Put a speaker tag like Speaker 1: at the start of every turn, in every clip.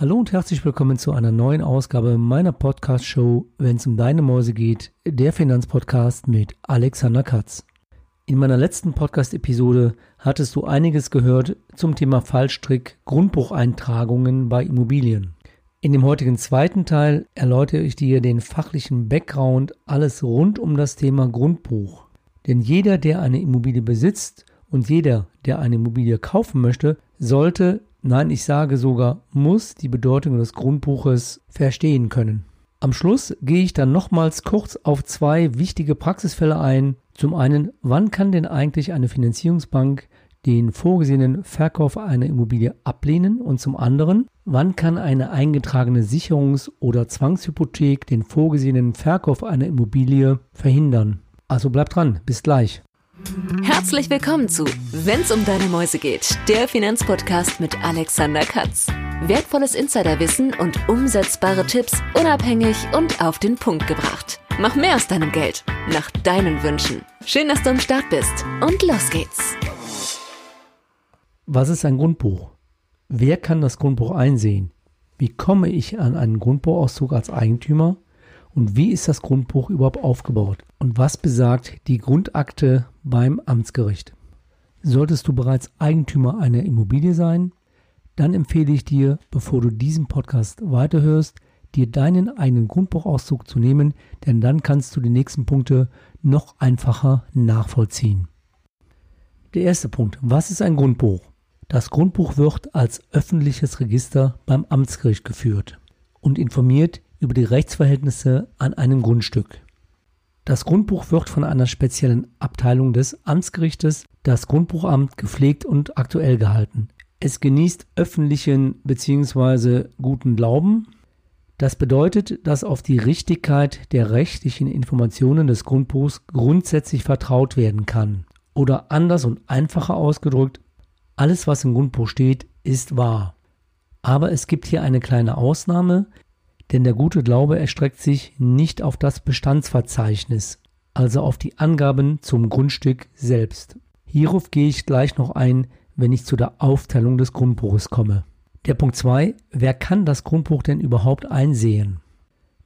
Speaker 1: Hallo und herzlich willkommen zu einer neuen Ausgabe meiner Podcast-Show, wenn es um deine Mäuse geht, der Finanzpodcast mit Alexander Katz. In meiner letzten Podcast-Episode hattest du einiges gehört zum Thema Fallstrick Grundbucheintragungen bei Immobilien. In dem heutigen zweiten Teil erläutere ich dir den fachlichen Background, alles rund um das Thema Grundbuch. Denn jeder, der eine Immobilie besitzt und jeder, der eine Immobilie kaufen möchte, sollte Nein, ich sage sogar, muss die Bedeutung des Grundbuches verstehen können. Am Schluss gehe ich dann nochmals kurz auf zwei wichtige Praxisfälle ein. Zum einen, wann kann denn eigentlich eine Finanzierungsbank den vorgesehenen Verkauf einer Immobilie ablehnen? Und zum anderen, wann kann eine eingetragene Sicherungs- oder Zwangshypothek den vorgesehenen Verkauf einer Immobilie verhindern? Also bleibt dran, bis gleich.
Speaker 2: Herzlich willkommen zu Wenn's um deine Mäuse geht, der Finanzpodcast mit Alexander Katz. Wertvolles Insiderwissen und umsetzbare Tipps unabhängig und auf den Punkt gebracht. Mach mehr aus deinem Geld, nach deinen Wünschen. Schön, dass du am Start bist und los geht's.
Speaker 1: Was ist ein Grundbuch? Wer kann das Grundbuch einsehen? Wie komme ich an einen Grundbuchauszug als Eigentümer? Und wie ist das Grundbuch überhaupt aufgebaut? Und was besagt die Grundakte beim Amtsgericht? Solltest du bereits Eigentümer einer Immobilie sein, dann empfehle ich dir, bevor du diesen Podcast weiterhörst, dir deinen eigenen Grundbuchauszug zu nehmen, denn dann kannst du die nächsten Punkte noch einfacher nachvollziehen. Der erste Punkt. Was ist ein Grundbuch? Das Grundbuch wird als öffentliches Register beim Amtsgericht geführt und informiert über die Rechtsverhältnisse an einem Grundstück. Das Grundbuch wird von einer speziellen Abteilung des Amtsgerichtes, das Grundbuchamt, gepflegt und aktuell gehalten. Es genießt öffentlichen bzw. guten Glauben. Das bedeutet, dass auf die Richtigkeit der rechtlichen Informationen des Grundbuchs grundsätzlich vertraut werden kann. Oder anders und einfacher ausgedrückt, alles, was im Grundbuch steht, ist wahr. Aber es gibt hier eine kleine Ausnahme, denn der gute Glaube erstreckt sich nicht auf das Bestandsverzeichnis, also auf die Angaben zum Grundstück selbst. Hierauf gehe ich gleich noch ein, wenn ich zu der Aufteilung des Grundbuches komme. Der Punkt 2. Wer kann das Grundbuch denn überhaupt einsehen?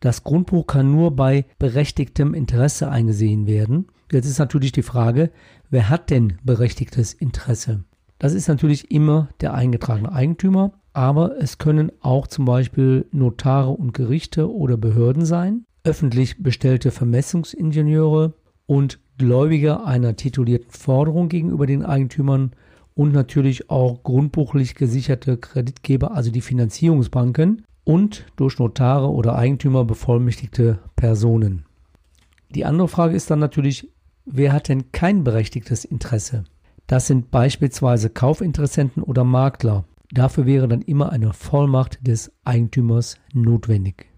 Speaker 1: Das Grundbuch kann nur bei berechtigtem Interesse eingesehen werden. Jetzt ist natürlich die Frage, wer hat denn berechtigtes Interesse? Das ist natürlich immer der eingetragene Eigentümer, aber es können auch zum Beispiel Notare und Gerichte oder Behörden sein, öffentlich bestellte Vermessungsingenieure und Gläubiger einer titulierten Forderung gegenüber den Eigentümern und natürlich auch grundbuchlich gesicherte Kreditgeber, also die Finanzierungsbanken und durch Notare oder Eigentümer bevollmächtigte Personen. Die andere Frage ist dann natürlich, wer hat denn kein berechtigtes Interesse? Das sind beispielsweise Kaufinteressenten oder Makler. Dafür wäre dann immer eine Vollmacht des Eigentümers notwendig.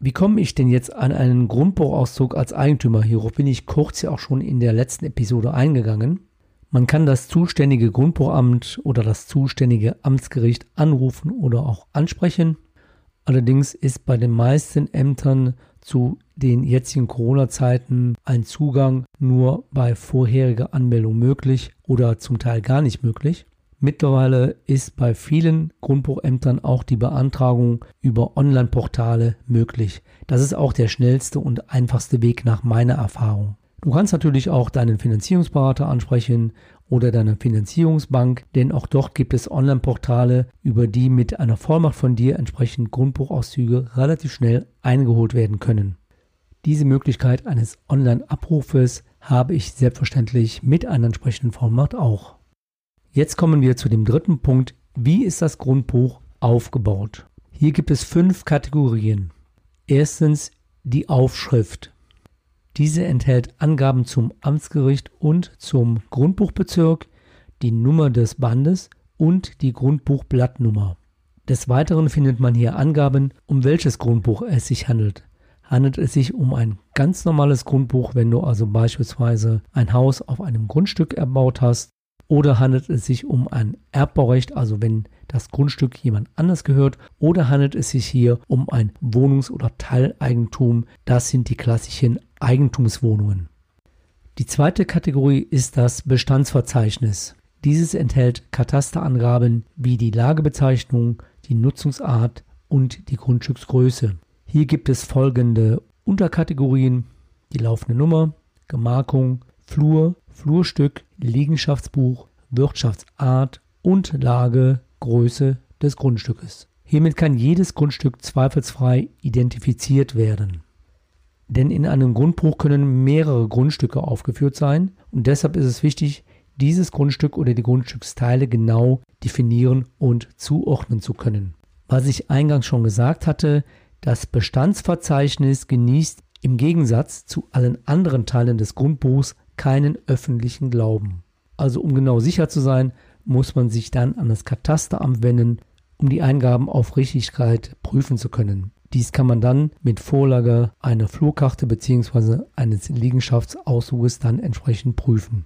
Speaker 1: Wie komme ich denn jetzt an einen Grundbuchauszug als Eigentümer? Hierauf bin ich kurz ja auch schon in der letzten Episode eingegangen. Man kann das zuständige Grundbuchamt oder das zuständige Amtsgericht anrufen oder auch ansprechen. Allerdings ist bei den meisten Ämtern zu den jetzigen Corona-Zeiten ein Zugang nur bei vorheriger Anmeldung möglich oder zum Teil gar nicht möglich. Mittlerweile ist bei vielen Grundbuchämtern auch die Beantragung über Online-Portale möglich. Das ist auch der schnellste und einfachste Weg nach meiner Erfahrung. Du kannst natürlich auch deinen Finanzierungsberater ansprechen oder deine Finanzierungsbank, denn auch dort gibt es Online-Portale, über die mit einer Vollmacht von dir entsprechend Grundbuchauszüge relativ schnell eingeholt werden können. Diese Möglichkeit eines Online-Abrufes habe ich selbstverständlich mit einer entsprechenden Vollmacht auch. Jetzt kommen wir zu dem dritten Punkt. Wie ist das Grundbuch aufgebaut? Hier gibt es fünf Kategorien. Erstens die Aufschrift. Diese enthält Angaben zum Amtsgericht und zum Grundbuchbezirk, die Nummer des Bandes und die Grundbuchblattnummer. Des Weiteren findet man hier Angaben, um welches Grundbuch es sich handelt. Handelt es sich um ein ganz normales Grundbuch, wenn du also beispielsweise ein Haus auf einem Grundstück erbaut hast, oder handelt es sich um ein Erbbaurecht, also wenn das Grundstück jemand anders gehört, oder handelt es sich hier um ein Wohnungs- oder Teileigentum. Das sind die klassischen Eigentumswohnungen. Die zweite Kategorie ist das Bestandsverzeichnis. Dieses enthält Katasterangaben wie die Lagebezeichnung, die Nutzungsart und die Grundstücksgröße. Hier gibt es folgende Unterkategorien, die laufende Nummer, Gemarkung, Flur, Flurstück, Liegenschaftsbuch, Wirtschaftsart und Lage, Größe des Grundstückes. Hiermit kann jedes Grundstück zweifelsfrei identifiziert werden. Denn in einem Grundbuch können mehrere Grundstücke aufgeführt sein und deshalb ist es wichtig, dieses Grundstück oder die Grundstücksteile genau definieren und zuordnen zu können. Was ich eingangs schon gesagt hatte, das Bestandsverzeichnis genießt im Gegensatz zu allen anderen Teilen des Grundbuchs keinen öffentlichen Glauben. Also um genau sicher zu sein, muss man sich dann an das Katasteramt wenden, um die Eingaben auf Richtigkeit prüfen zu können. Dies kann man dann mit Vorlage einer Flurkarte bzw. eines Liegenschaftsauszuges dann entsprechend prüfen.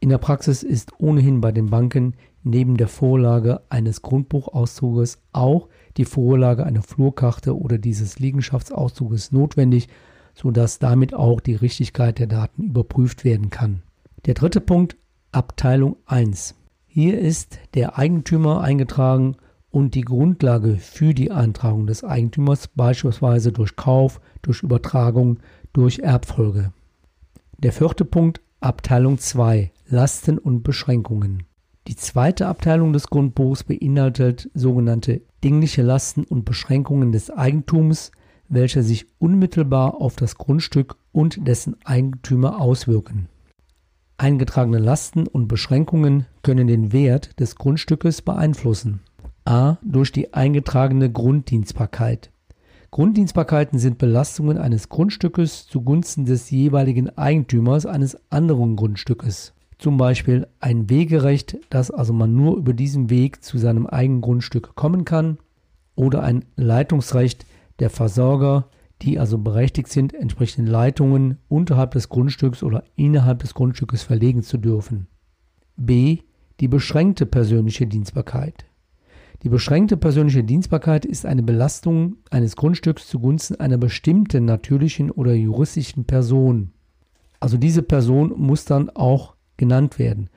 Speaker 1: In der Praxis ist ohnehin bei den Banken neben der Vorlage eines Grundbuchauszuges auch die Vorlage einer Flurkarte oder dieses Liegenschaftsauszuges notwendig, sodass damit auch die Richtigkeit der Daten überprüft werden kann. Der dritte Punkt, Abteilung 1. Hier ist der Eigentümer eingetragen und die Grundlage für die Eintragung des Eigentümers beispielsweise durch Kauf, durch Übertragung, durch Erbfolge. Der vierte Punkt, Abteilung 2, Lasten und Beschränkungen. Die zweite Abteilung des Grundbuchs beinhaltet sogenannte dingliche Lasten und Beschränkungen des Eigentums, welche sich unmittelbar auf das Grundstück und dessen Eigentümer auswirken. Eingetragene Lasten und Beschränkungen können den Wert des Grundstückes beeinflussen. A. Durch die eingetragene Grunddienstbarkeit. Grunddienstbarkeiten sind Belastungen eines Grundstückes zugunsten des jeweiligen Eigentümers eines anderen Grundstückes zum Beispiel ein Wegerecht, dass also man nur über diesen Weg zu seinem eigenen Grundstück kommen kann, oder ein Leitungsrecht der Versorger, die also berechtigt sind, entsprechende Leitungen unterhalb des Grundstücks oder innerhalb des Grundstückes verlegen zu dürfen. B. Die beschränkte persönliche Dienstbarkeit. Die beschränkte persönliche Dienstbarkeit ist eine Belastung eines Grundstücks zugunsten einer bestimmten natürlichen oder juristischen Person. Also diese Person muss dann auch genannt werden.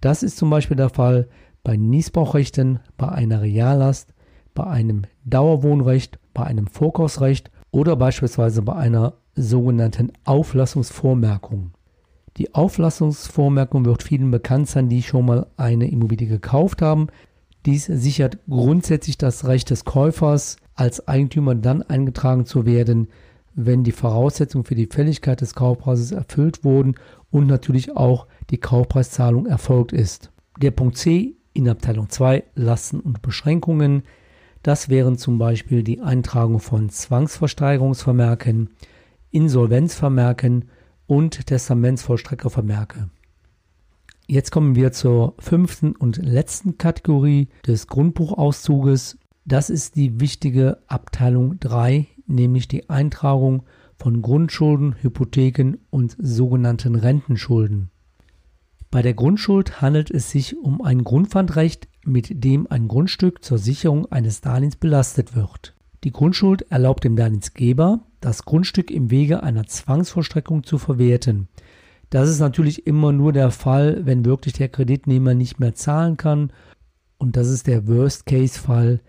Speaker 1: Das ist zum Beispiel der Fall bei Niesbrauchrechten, bei einer Reallast, bei einem Dauerwohnrecht, bei einem Vorkaufsrecht oder beispielsweise bei einer sogenannten Auflassungsvormerkung. Die Auflassungsvormerkung wird vielen bekannt sein, die schon mal eine Immobilie gekauft haben. Dies sichert grundsätzlich das Recht des Käufers, als Eigentümer dann eingetragen zu werden, wenn die Voraussetzungen für die Fälligkeit des Kaufpreises erfüllt wurden und natürlich auch die Kaufpreiszahlung erfolgt ist. Der Punkt C in Abteilung 2 Lasten und Beschränkungen. Das wären zum Beispiel die Eintragung von Zwangsversteigerungsvermerken, Insolvenzvermerken und Testamentsvollstreckervermerke. Jetzt kommen wir zur fünften und letzten Kategorie des Grundbuchauszuges. Das ist die wichtige Abteilung 3, nämlich die Eintragung von Grundschulden, Hypotheken und sogenannten Rentenschulden. Bei der Grundschuld handelt es sich um ein Grundpfandrecht, mit dem ein Grundstück zur Sicherung eines Darlehens belastet wird. Die Grundschuld erlaubt dem Darlehensgeber, das Grundstück im Wege einer Zwangsvollstreckung zu verwerten. Das ist natürlich immer nur der Fall, wenn wirklich der Kreditnehmer nicht mehr zahlen kann. Und das ist der Worst-Case-Fall,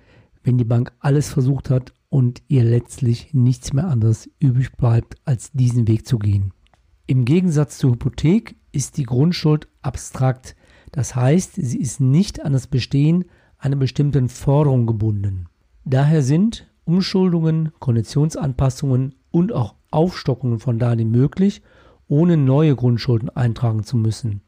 Speaker 1: wenn die Bank alles versucht hat und ihr letztlich nichts mehr anderes übrig bleibt, als diesen Weg zu gehen. Im Gegensatz zur Hypothek ist die Grundschuld abstrakt. Das heißt, sie ist nicht an das Bestehen einer bestimmten Forderung gebunden. Daher sind Umschuldungen, Konditionsanpassungen und auch Aufstockungen von Darlehen möglich, ohne neue Grundschulden eintragen zu müssen.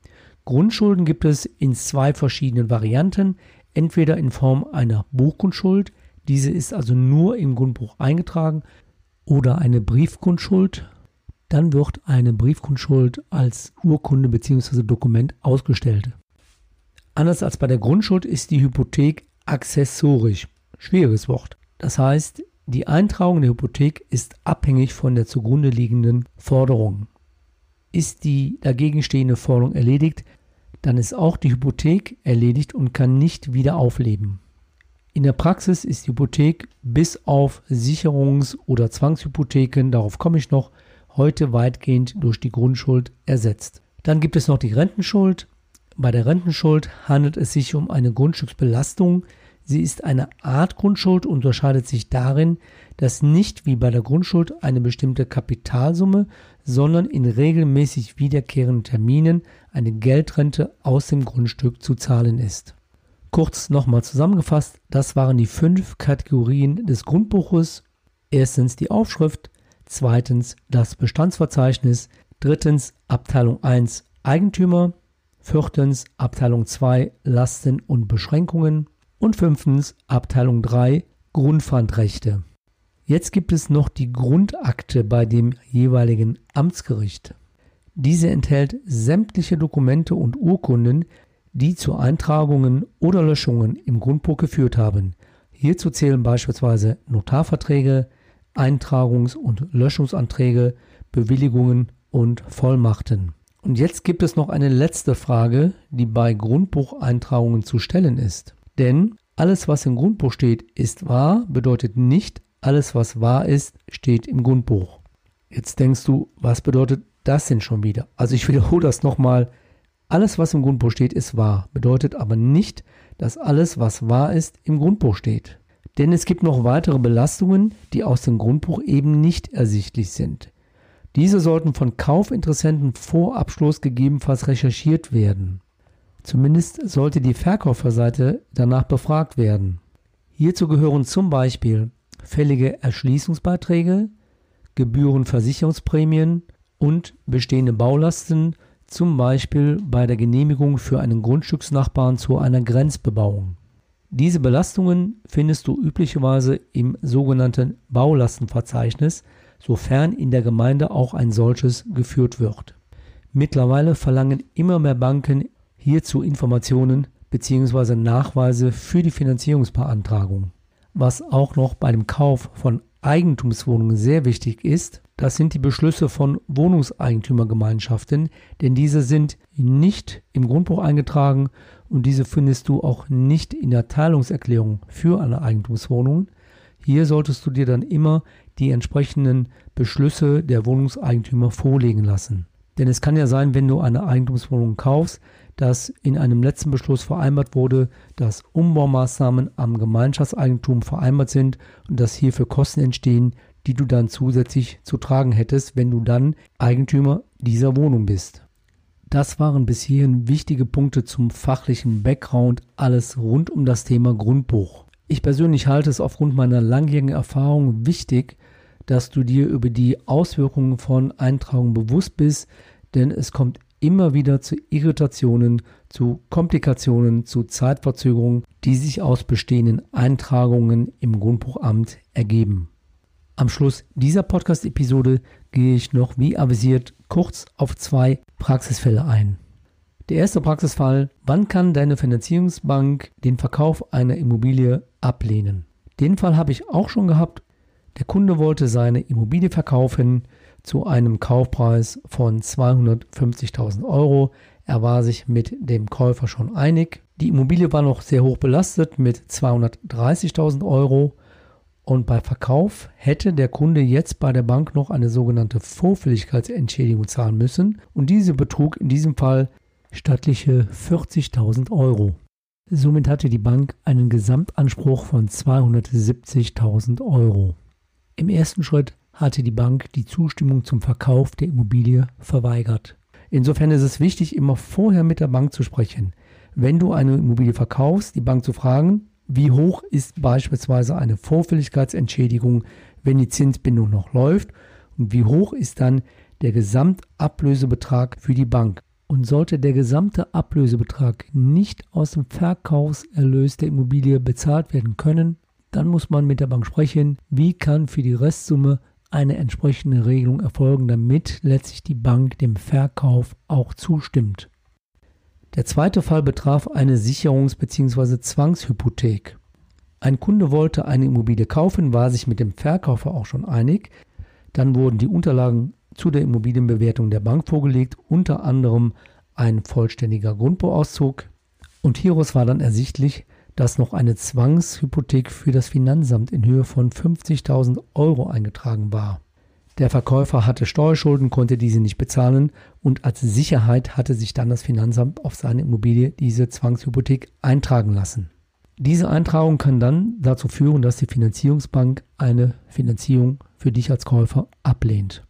Speaker 1: Grundschulden gibt es in zwei verschiedenen Varianten, entweder in Form einer Buchgrundschuld, diese ist also nur im Grundbuch eingetragen, oder eine Briefgrundschuld, dann wird eine Briefgrundschuld als Urkunde bzw. Dokument ausgestellt. Anders als bei der Grundschuld ist die Hypothek accessorisch. Schwieriges Wort. Das heißt, die Eintragung der Hypothek ist abhängig von der zugrunde liegenden Forderung. Ist die dagegen stehende Forderung erledigt, dann ist auch die Hypothek erledigt und kann nicht wieder aufleben. In der Praxis ist die Hypothek bis auf Sicherungs- oder Zwangshypotheken, darauf komme ich noch, heute weitgehend durch die Grundschuld ersetzt. Dann gibt es noch die Rentenschuld. Bei der Rentenschuld handelt es sich um eine Grundstücksbelastung. Sie ist eine Art Grundschuld und unterscheidet sich darin, dass nicht wie bei der Grundschuld eine bestimmte Kapitalsumme, sondern in regelmäßig wiederkehrenden Terminen eine Geldrente aus dem Grundstück zu zahlen ist. Kurz nochmal zusammengefasst, das waren die fünf Kategorien des Grundbuches. Erstens die Aufschrift, zweitens das Bestandsverzeichnis, drittens Abteilung 1 Eigentümer, viertens Abteilung 2 Lasten und Beschränkungen, und fünftens Abteilung 3 Grundpfandrechte. Jetzt gibt es noch die Grundakte bei dem jeweiligen Amtsgericht. Diese enthält sämtliche Dokumente und Urkunden, die zu Eintragungen oder Löschungen im Grundbuch geführt haben. Hierzu zählen beispielsweise Notarverträge, Eintragungs- und Löschungsanträge, Bewilligungen und Vollmachten. Und jetzt gibt es noch eine letzte Frage, die bei Grundbucheintragungen zu stellen ist. Denn alles, was im Grundbuch steht, ist wahr, bedeutet nicht, alles, was wahr ist, steht im Grundbuch. Jetzt denkst du, was bedeutet das denn schon wieder? Also ich wiederhole das nochmal. Alles, was im Grundbuch steht, ist wahr, bedeutet aber nicht, dass alles, was wahr ist, im Grundbuch steht. Denn es gibt noch weitere Belastungen, die aus dem Grundbuch eben nicht ersichtlich sind. Diese sollten von Kaufinteressenten vor Abschluss gegebenenfalls recherchiert werden. Zumindest sollte die Verkäuferseite danach befragt werden. Hierzu gehören zum Beispiel fällige Erschließungsbeiträge, Gebührenversicherungsprämien und bestehende Baulasten, zum Beispiel bei der Genehmigung für einen Grundstücksnachbarn zu einer Grenzbebauung. Diese Belastungen findest du üblicherweise im sogenannten Baulastenverzeichnis, sofern in der Gemeinde auch ein solches geführt wird. Mittlerweile verlangen immer mehr Banken hierzu Informationen bzw. Nachweise für die Finanzierungsbeantragung. Was auch noch bei dem Kauf von Eigentumswohnungen sehr wichtig ist, das sind die Beschlüsse von Wohnungseigentümergemeinschaften, denn diese sind nicht im Grundbuch eingetragen und diese findest du auch nicht in der Teilungserklärung für eine Eigentumswohnung. Hier solltest du dir dann immer die entsprechenden Beschlüsse der Wohnungseigentümer vorlegen lassen. Denn es kann ja sein, wenn du eine Eigentumswohnung kaufst, dass in einem letzten Beschluss vereinbart wurde, dass Umbaumaßnahmen am Gemeinschaftseigentum vereinbart sind und dass hierfür Kosten entstehen, die du dann zusätzlich zu tragen hättest, wenn du dann Eigentümer dieser Wohnung bist. Das waren bis hierhin wichtige Punkte zum fachlichen Background, alles rund um das Thema Grundbuch. Ich persönlich halte es aufgrund meiner langjährigen Erfahrung wichtig, dass du dir über die Auswirkungen von Eintragungen bewusst bist, denn es kommt immer wieder zu Irritationen, zu Komplikationen, zu Zeitverzögerungen, die sich aus bestehenden Eintragungen im Grundbuchamt ergeben. Am Schluss dieser Podcast-Episode gehe ich noch, wie avisiert, kurz auf zwei Praxisfälle ein. Der erste Praxisfall, wann kann deine Finanzierungsbank den Verkauf einer Immobilie ablehnen? Den Fall habe ich auch schon gehabt. Der Kunde wollte seine Immobilie verkaufen, zu einem Kaufpreis von 250.000 Euro. Er war sich mit dem Käufer schon einig. Die Immobilie war noch sehr hoch belastet mit 230.000 Euro. Und bei Verkauf hätte der Kunde jetzt bei der Bank noch eine sogenannte Vorfälligkeitsentschädigung zahlen müssen. Und diese betrug in diesem Fall stattliche 40.000 Euro. Somit hatte die Bank einen Gesamtanspruch von 270.000 Euro. Im ersten Schritt hatte die Bank die Zustimmung zum Verkauf der Immobilie verweigert. Insofern ist es wichtig, immer vorher mit der Bank zu sprechen. Wenn du eine Immobilie verkaufst, die Bank zu fragen, wie hoch ist beispielsweise eine Vorfälligkeitsentschädigung, wenn die Zinsbindung noch läuft und wie hoch ist dann der Gesamtablösebetrag für die Bank. Und sollte der gesamte Ablösebetrag nicht aus dem Verkaufserlös der Immobilie bezahlt werden können, dann muss man mit der Bank sprechen, wie kann für die Restsumme eine entsprechende Regelung erfolgen, damit letztlich die Bank dem Verkauf auch zustimmt. Der zweite Fall betraf eine Sicherungs- bzw. Zwangshypothek. Ein Kunde wollte eine Immobilie kaufen, war sich mit dem Verkäufer auch schon einig. Dann wurden die Unterlagen zu der Immobilienbewertung der Bank vorgelegt, unter anderem ein vollständiger Grundbauauszug. Und hieraus war dann ersichtlich, dass noch eine Zwangshypothek für das Finanzamt in Höhe von 50.000 Euro eingetragen war. Der Verkäufer hatte Steuerschulden, konnte diese nicht bezahlen und als Sicherheit hatte sich dann das Finanzamt auf seine Immobilie diese Zwangshypothek eintragen lassen. Diese Eintragung kann dann dazu führen, dass die Finanzierungsbank eine Finanzierung für dich als Käufer ablehnt.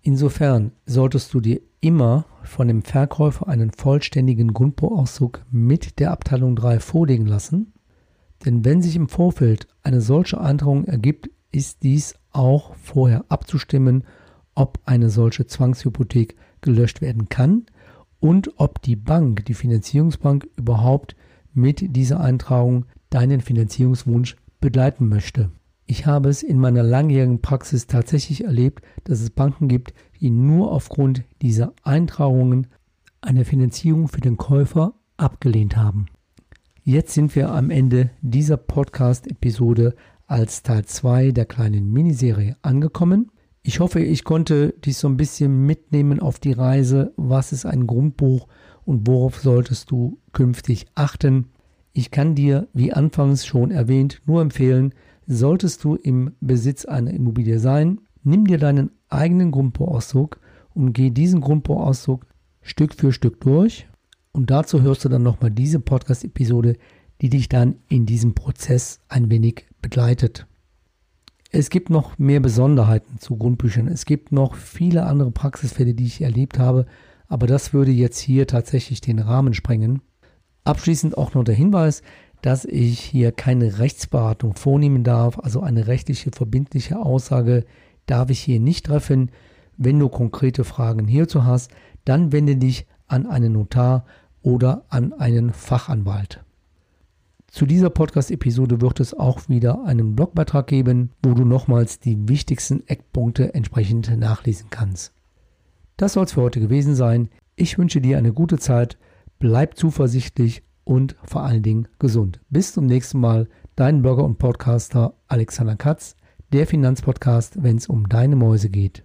Speaker 1: Insofern solltest du dir immer von dem Verkäufer einen vollständigen Grundbuchauszug mit der Abteilung 3 vorlegen lassen, denn wenn sich im Vorfeld eine solche Eintragung ergibt, ist dies auch vorher abzustimmen, ob eine solche Zwangshypothek gelöscht werden kann und ob die Bank, die Finanzierungsbank überhaupt mit dieser Eintragung deinen Finanzierungswunsch begleiten möchte. Ich habe es in meiner langjährigen Praxis tatsächlich erlebt, dass es Banken gibt, die nur aufgrund dieser Eintragungen eine Finanzierung für den Käufer abgelehnt haben. Jetzt sind wir am Ende dieser Podcast-Episode als Teil 2 der kleinen Miniserie angekommen. Ich hoffe, ich konnte dich so ein bisschen mitnehmen auf die Reise, was ist ein Grundbuch und worauf solltest du künftig achten. Ich kann dir, wie anfangs schon erwähnt, nur empfehlen, solltest du im Besitz einer Immobilie sein, nimm dir deinen eigenen Grundbuchauszug und geh diesen Grundbuchauszug Stück für Stück durch. Und dazu hörst du dann nochmal diese Podcast-Episode, die dich dann in diesem Prozess ein wenig begleitet. Es gibt noch mehr Besonderheiten zu Grundbüchern. Es gibt noch viele andere Praxisfälle, die ich erlebt habe, aber das würde jetzt hier tatsächlich den Rahmen sprengen. Abschließend auch noch der Hinweis, dass ich hier keine Rechtsberatung vornehmen darf, also eine rechtliche verbindliche Aussage darf ich hier nicht treffen. Wenn du konkrete Fragen hierzu hast, dann wende dich an einen Notar oder an einen Fachanwalt. Zu dieser Podcast-Episode wird es auch wieder einen Blogbeitrag geben, wo du nochmals die wichtigsten Eckpunkte entsprechend nachlesen kannst. Das soll es für heute gewesen sein. Ich wünsche dir eine gute Zeit, bleib zuversichtlich und vor allen Dingen gesund. Bis zum nächsten Mal, dein Blogger und Podcaster Alexander Katz, der Finanzpodcast, wenn es um deine Mäuse geht.